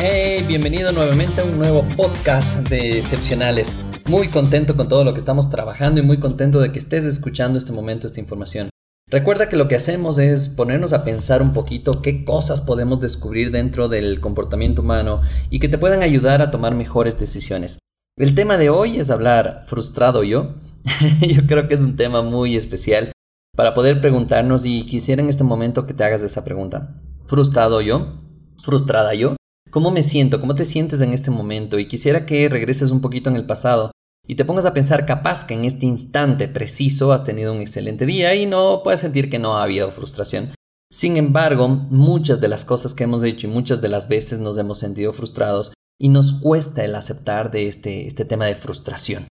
Hey, bienvenido nuevamente a un nuevo podcast de Excepcionales. Muy contento con todo lo que estamos trabajando y muy contento de que estés escuchando este momento, esta información. Recuerda que lo que hacemos es ponernos a pensar un poquito qué cosas podemos descubrir dentro del comportamiento humano y que te puedan ayudar a tomar mejores decisiones. El tema de hoy es hablar frustrado yo. yo creo que es un tema muy especial para poder preguntarnos y quisiera en este momento que te hagas esa pregunta. ¿Frustrado yo? ¿Frustrada yo? ¿Cómo me siento? ¿Cómo te sientes en este momento? Y quisiera que regreses un poquito en el pasado y te pongas a pensar capaz que en este instante preciso has tenido un excelente día y no puedes sentir que no ha habido frustración. Sin embargo, muchas de las cosas que hemos hecho y muchas de las veces nos hemos sentido frustrados y nos cuesta el aceptar de este, este tema de frustración.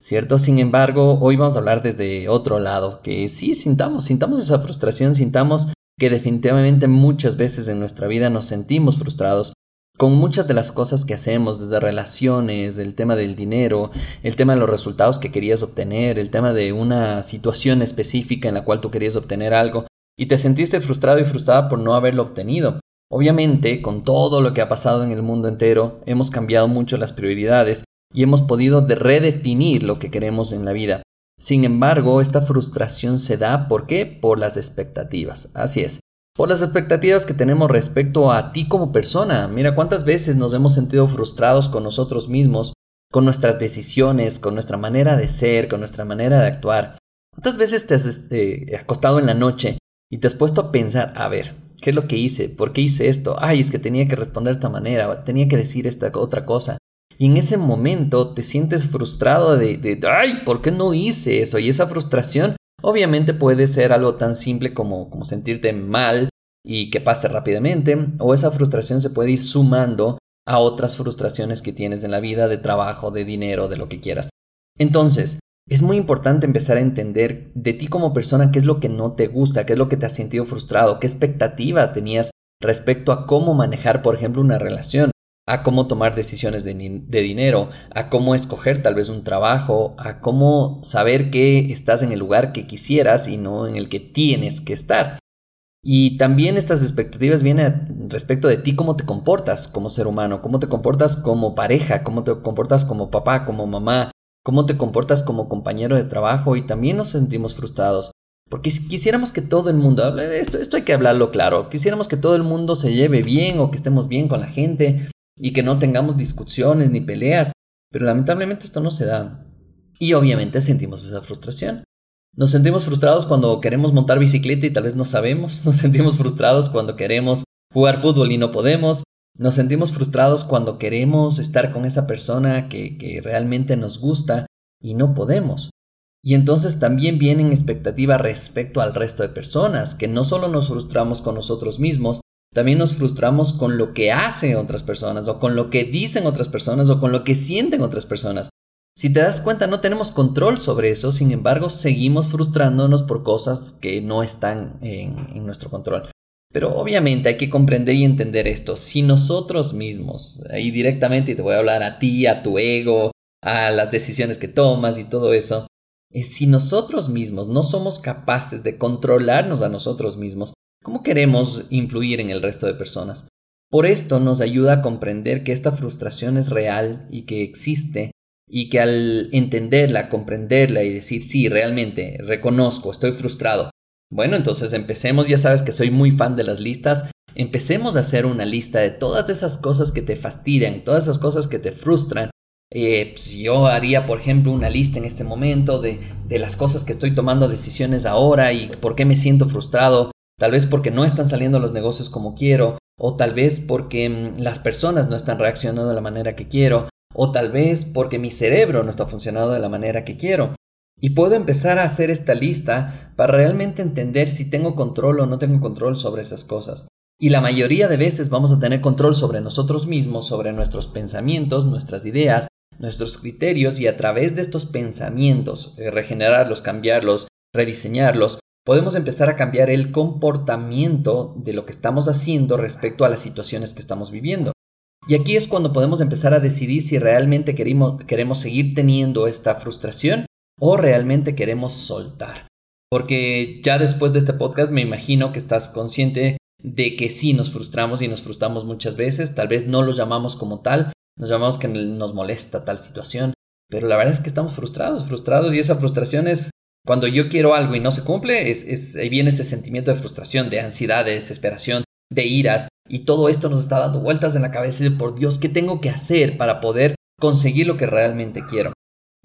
¿Cierto? Sin embargo, hoy vamos a hablar desde otro lado, que sí sintamos, sintamos esa frustración, sintamos que definitivamente muchas veces en nuestra vida nos sentimos frustrados con muchas de las cosas que hacemos, desde relaciones, el tema del dinero, el tema de los resultados que querías obtener, el tema de una situación específica en la cual tú querías obtener algo y te sentiste frustrado y frustrada por no haberlo obtenido. Obviamente, con todo lo que ha pasado en el mundo entero, hemos cambiado mucho las prioridades y hemos podido redefinir lo que queremos en la vida. Sin embargo, esta frustración se da ¿por qué? Por las expectativas. Así es. Por las expectativas que tenemos respecto a ti como persona. Mira cuántas veces nos hemos sentido frustrados con nosotros mismos, con nuestras decisiones, con nuestra manera de ser, con nuestra manera de actuar. ¿Cuántas veces te has eh, acostado en la noche y te has puesto a pensar, a ver, ¿qué es lo que hice? ¿Por qué hice esto? Ay, es que tenía que responder de esta manera, tenía que decir esta otra cosa. Y en ese momento te sientes frustrado de, de, ay, ¿por qué no hice eso? Y esa frustración obviamente puede ser algo tan simple como, como sentirte mal y que pase rápidamente, o esa frustración se puede ir sumando a otras frustraciones que tienes en la vida, de trabajo, de dinero, de lo que quieras. Entonces, es muy importante empezar a entender de ti como persona qué es lo que no te gusta, qué es lo que te has sentido frustrado, qué expectativa tenías respecto a cómo manejar, por ejemplo, una relación a cómo tomar decisiones de, dinero, a cómo escoger tal vez un trabajo, a cómo saber que estás en el lugar que quisieras y no en el que tienes que estar. Y también estas expectativas vienen respecto de ti, cómo te comportas como ser humano, cómo te comportas como pareja, cómo te comportas como papá, como mamá, cómo te comportas como compañero de trabajo y también nos sentimos frustrados. Porque si quisiéramos que todo el mundo, hable esto, esto hay que hablarlo claro, quisiéramos que todo el mundo se lleve bien o que estemos bien con la gente, y que no tengamos discusiones ni peleas, pero lamentablemente esto no se da. Y obviamente sentimos esa frustración. Nos sentimos frustrados cuando queremos montar bicicleta y tal vez no sabemos. Nos sentimos frustrados cuando queremos jugar fútbol y no podemos. Nos sentimos frustrados cuando queremos estar con esa persona que, que realmente nos gusta y no podemos. Y entonces también vienen expectativas respecto al resto de personas, que no solo nos frustramos con nosotros mismos, también nos frustramos con lo que hacen otras personas o con lo que dicen otras personas o con lo que sienten otras personas. Si te das cuenta, no tenemos control sobre eso, sin embargo, seguimos frustrándonos por cosas que no están en, nuestro control. Pero obviamente hay que comprender y entender esto. Si nosotros mismos, ahí directamente, y te voy a hablar a ti, a tu ego, a las decisiones que tomas y todo eso, es si nosotros mismos no somos capaces de controlarnos a nosotros mismos, ¿Cómo queremos influir en el resto de personas? Por esto nos ayuda a comprender que esta frustración es real y que existe y que al entenderla, comprenderla y decir, sí, realmente, reconozco, estoy frustrado. Bueno, entonces empecemos, ya sabes que soy muy fan de las listas, empecemos a hacer una lista de todas esas cosas que te fastidian, todas esas cosas que te frustran. Eh, pues, yo haría, por ejemplo, una lista en este momento de, de las cosas que estoy tomando decisiones ahora y por qué me siento frustrado Tal vez porque no están saliendo los negocios como quiero, o tal vez porque mm, las personas no están reaccionando de la manera que quiero, o tal vez porque mi cerebro no está funcionando de la manera que quiero. Y puedo empezar a hacer esta lista para realmente entender si tengo control o no tengo control sobre esas cosas. Y la mayoría de veces vamos a tener control sobre nosotros mismos, sobre nuestros pensamientos, nuestras ideas, nuestros criterios y a través de estos pensamientos, eh, regenerarlos, cambiarlos, rediseñarlos, podemos empezar a cambiar el comportamiento de lo que estamos haciendo respecto a las situaciones que estamos viviendo. Y aquí es cuando podemos empezar a decidir si realmente queremos, queremos seguir teniendo esta frustración o realmente queremos soltar. Porque ya después de este podcast me imagino que estás consciente de que sí nos frustramos y nos frustramos muchas veces, tal vez no lo llamamos como tal, nos llamamos que nos molesta tal situación, pero la verdad es que estamos frustrados, frustrados y esa frustración es cuando yo quiero algo y no se cumple, es, ahí viene ese sentimiento de frustración, de ansiedad, de desesperación, de iras y todo esto nos está dando vueltas en la cabeza y por Dios, ¿qué tengo que hacer para poder conseguir lo que realmente quiero?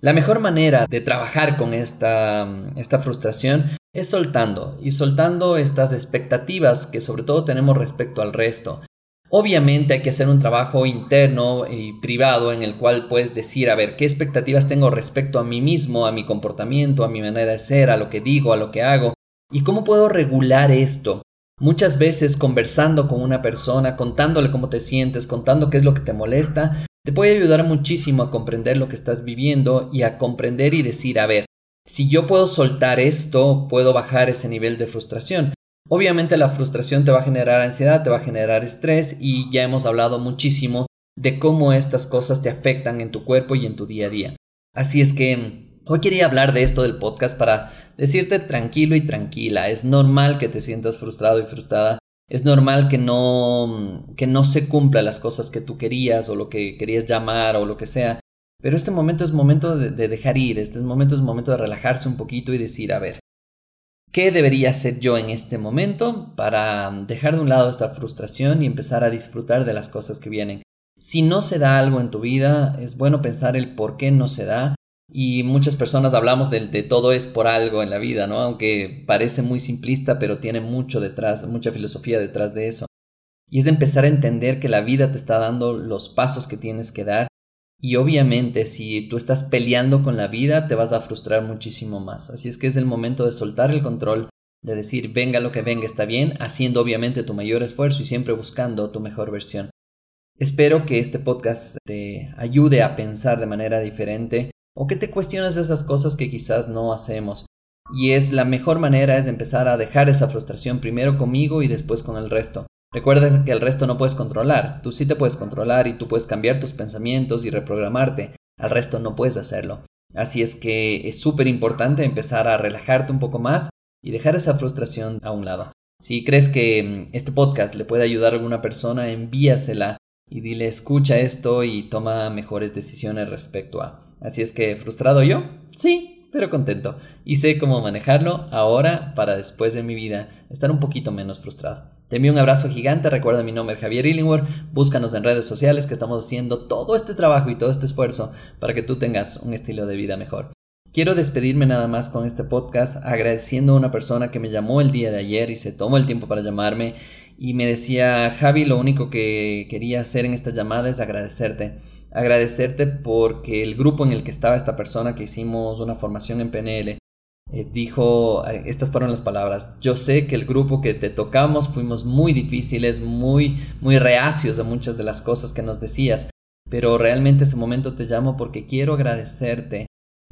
La mejor manera de trabajar con esta, esta frustración es soltando y soltando estas expectativas que sobre todo tenemos respecto al resto. Obviamente hay que hacer un trabajo interno y privado en el cual puedes decir, a ver, qué expectativas tengo respecto a mí mismo, a mi comportamiento, a mi manera de ser, a lo que digo, a lo que hago, y cómo puedo regular esto. Muchas veces conversando con una persona, contándole cómo te sientes, contando qué es lo que te molesta, te puede ayudar muchísimo a comprender lo que estás viviendo y a comprender y decir, a ver, si yo puedo soltar esto, puedo bajar ese nivel de frustración. Obviamente la frustración te va a generar ansiedad, te va a generar estrés y ya hemos hablado muchísimo de cómo estas cosas te afectan en tu cuerpo y en tu día a día. Así es que hoy quería hablar de esto del podcast para decirte tranquilo y tranquila. Es normal que te sientas frustrado y frustrada es normal que no, que no se cumplan las cosas que tú querías o lo que querías llamar o lo que sea. Pero este momento es momento de, dejar ir, este momento es momento de relajarse un poquito y decir, a ver, ¿qué debería hacer yo en este momento para dejar de un lado esta frustración y empezar a disfrutar de las cosas que vienen? Si no se da algo en tu vida, es bueno pensar el por qué no se da y muchas personas hablamos de, de, todo es por algo en la vida, ¿no? Aunque parece muy simplista, pero tiene mucho detrás, mucha filosofía detrás de eso. Y es empezar a entender que la vida te está dando los pasos que tienes que dar. Y obviamente si tú estás peleando con la vida, te vas a frustrar muchísimo más. Así es que es el momento de soltar el control, de decir, venga lo que venga, está bien, haciendo obviamente tu mayor esfuerzo y siempre buscando tu mejor versión. Espero que este podcast te ayude a pensar de manera diferente o que te cuestionas esas cosas que quizás no hacemos. Y es la mejor manera es empezar a dejar esa frustración primero conmigo y después con el resto. Recuerda que el resto no puedes controlar, tú sí te puedes controlar y tú puedes cambiar tus pensamientos y reprogramarte, al resto no puedes hacerlo. Así es que es súper importante empezar a relajarte un poco más y dejar esa frustración a un lado. Si crees que mm, este podcast le puede ayudar a alguna persona, envíasela y dile escucha esto y toma mejores decisiones respecto a. Así es que, ¿frustrado yo? Sí, pero contento. Y sé cómo manejarlo ahora para después de mi vida estar un poquito menos frustrado. Te envío un abrazo gigante, recuerda mi nombre Javier Illingworth, búscanos en redes sociales que estamos haciendo todo este trabajo y todo este esfuerzo para que tú tengas un estilo de vida mejor. Quiero despedirme nada más con este podcast agradeciendo a una persona que me llamó el día de ayer y se tomó el tiempo para llamarme y me decía, Javi, lo único que quería hacer en esta llamada es agradecerte agradecerte porque el grupo en el que estaba esta persona que hicimos una formación en PNL eh, dijo, eh, estas fueron las palabras, yo sé que el grupo que te tocamos fuimos muy difíciles, muy, muy reacios a muchas de las cosas que nos decías, pero realmente ese momento te llamo porque quiero agradecerte,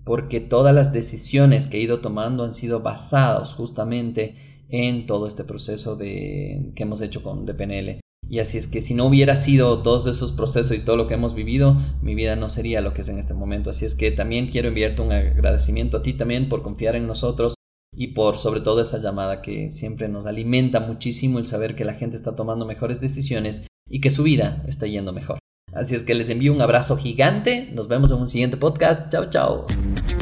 porque todas las decisiones que he ido tomando han sido basadas justamente en todo este proceso de, que hemos hecho con de PNL. Y así es que si no hubiera sido todos esos procesos y todo lo que hemos vivido, mi vida no sería lo que es en este momento. Así es que también quiero enviarte un agradecimiento a ti también por confiar en nosotros y por sobre todo esta llamada que siempre nos alimenta muchísimo el saber que la gente está tomando mejores decisiones y que su vida está yendo mejor. Así es que les envío un abrazo gigante. Nos vemos en un siguiente podcast. Chao, chao.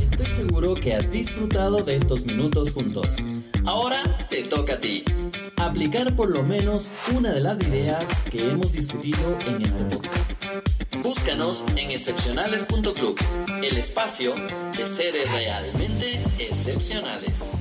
Estoy seguro que has disfrutado de estos minutos juntos. Ahora te toca a ti aplicar por lo menos una de las ideas que hemos discutido en este podcast. Búscanos en excepcionales.club, el espacio de seres realmente excepcionales.